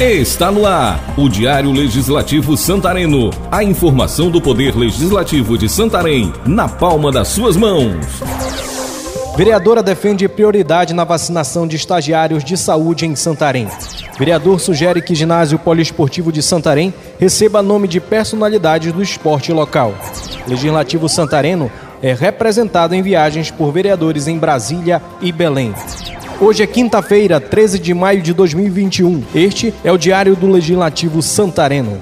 Está no ar o Diário Legislativo Santareno. A informação do Poder Legislativo de Santarém na palma das suas mãos. Vereadora defende prioridade na vacinação de estagiários de saúde em Santarém. Vereador sugere que ginásio poliesportivo de Santarém receba nome de personalidades do esporte local. Legislativo santareno é representado em viagens por vereadores em Brasília e Belém. Hoje é quinta-feira, 13 de maio de 2021. Este é o Diário do Legislativo Santareno.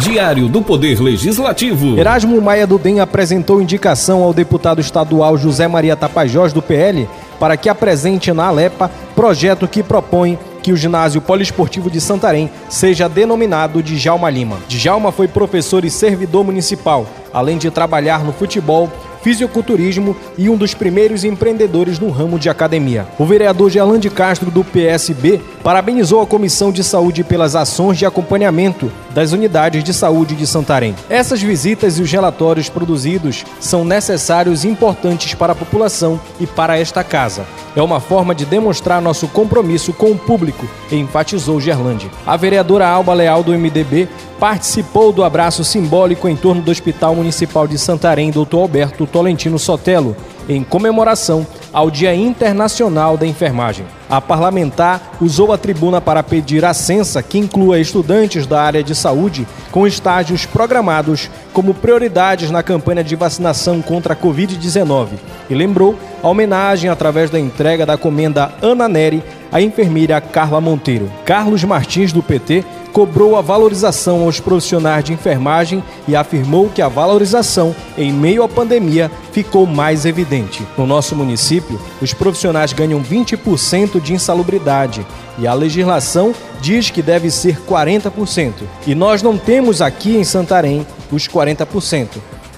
Diário do Poder Legislativo. Erasmo Maia do DEM apresentou indicação ao deputado estadual José Maria Tapajós do PL para que apresente na Alepa projeto que propõe que o ginásio poliesportivo de Santarém seja denominado de Djalma Lima. Djalma foi professor e servidor municipal, além de trabalhar no futebol, fisiculturismo e um dos primeiros empreendedores no ramo de academia. O vereador Gerlande Castro, do PSB, parabenizou a Comissão de Saúde pelas ações de acompanhamento das unidades de saúde de Santarém. Essas visitas e os relatórios produzidos são necessários e importantes para a população e para esta casa. É uma forma de demonstrar nosso compromisso com o público, enfatizou Gerlande. A vereadora Alba Leal, do MDB, participou do abraço simbólico em torno do Hospital Municipal de Santarém, Dr. Alberto Tolentino Sotelo, em comemoração ao Dia Internacional da Enfermagem. A parlamentar usou a tribuna para pedir a censa que inclua estudantes da área de saúde com estágios programados como prioridades na campanha de vacinação contra a Covid-19 e lembrou a homenagem através da entrega da comenda Ana Neri à enfermeira Carla Monteiro. Carlos Martins, do PT, cobrou a valorização aos profissionais de enfermagem e afirmou que a valorização em meio à pandemia ficou mais evidente. No nosso município, os profissionais ganham 20% de insalubridade e a legislação diz que deve ser 40%. E nós não temos aqui em Santarém os 40%.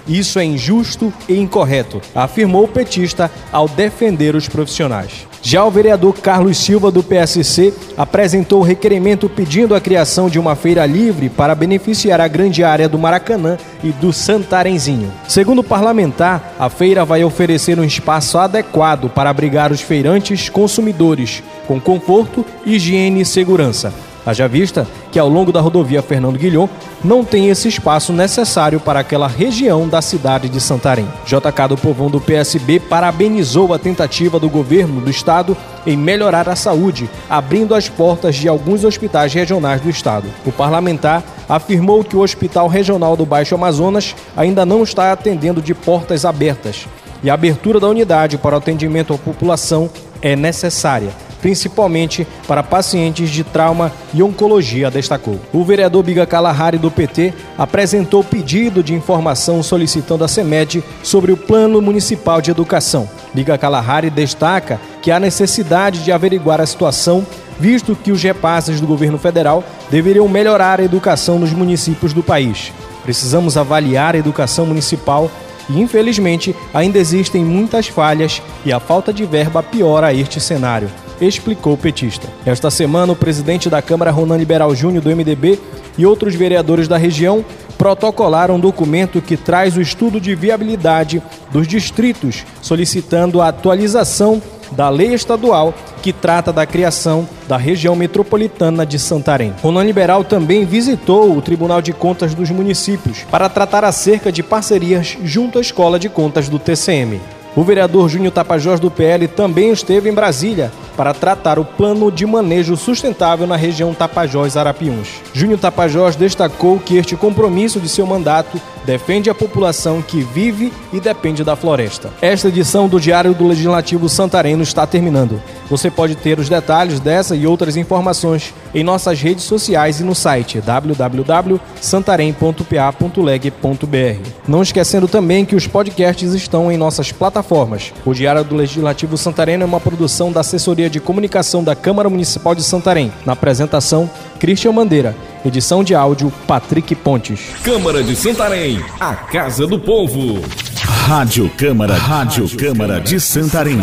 Isso é injusto e incorreto, afirmou o petista ao defender os profissionais. Já o vereador Carlos Silva, do PSC, apresentou o requerimento pedindo a criação de uma feira livre para beneficiar a grande área do Maracanã e do Santarenzinho. Segundo o parlamentar, a feira vai oferecer um espaço adequado para abrigar os feirantes consumidores, com conforto, higiene e segurança. Haja vista que ao longo da rodovia Fernando Guilhom não tem esse espaço necessário para aquela região da cidade de Santarém. JK do Povão do PSB parabenizou a tentativa do governo do estado em melhorar a saúde, abrindo as portas de alguns hospitais regionais do estado. O parlamentar afirmou que o Hospital Regional do Baixo Amazonas ainda não está atendendo de portas abertas e a abertura da unidade para o atendimento à população é necessária principalmente para pacientes de trauma e oncologia, destacou. O vereador Biga Kalahari, do PT, apresentou pedido de informação solicitando a CEMED sobre o Plano Municipal de Educação. Biga Kalahari destaca que há necessidade de averiguar a situação, visto que os repasses do governo federal deveriam melhorar a educação nos municípios do país. Precisamos avaliar a educação municipal e, infelizmente, ainda existem muitas falhas e a falta de verba piora este cenário explicou o petista. Esta semana, o presidente da Câmara, Ronan Liberal Júnior, do MDB, e outros vereadores da região protocolaram um documento que traz o estudo de viabilidade dos distritos, solicitando a atualização da lei estadual que trata da criação da região metropolitana de Santarém. Ronan Liberal também visitou o Tribunal de Contas dos Municípios para tratar acerca de parcerias junto à Escola de Contas do TCM. O vereador Júnior Tapajós do PL também esteve em Brasília para tratar o plano de manejo sustentável na região Tapajós-Arapiuns. Júnior Tapajós destacou que este compromisso de seu mandato defende a população que vive e depende da floresta. Esta edição do Diário do Legislativo Santareno está terminando. Você pode ter os detalhes dessa e outras informações em nossas redes sociais e no site www.santarém.pa.leg.br. Não esquecendo também que os podcasts estão em nossas plataformas. O Diário do Legislativo Santareno é uma produção da Assessoria de Comunicação da Câmara Municipal de Santarém. Na apresentação, Christian Bandeira. Edição de áudio, Patrick Pontes. Câmara de Santarém, a Casa do Povo. Rádio Câmara, Rádio, Rádio Câmara de Santarém.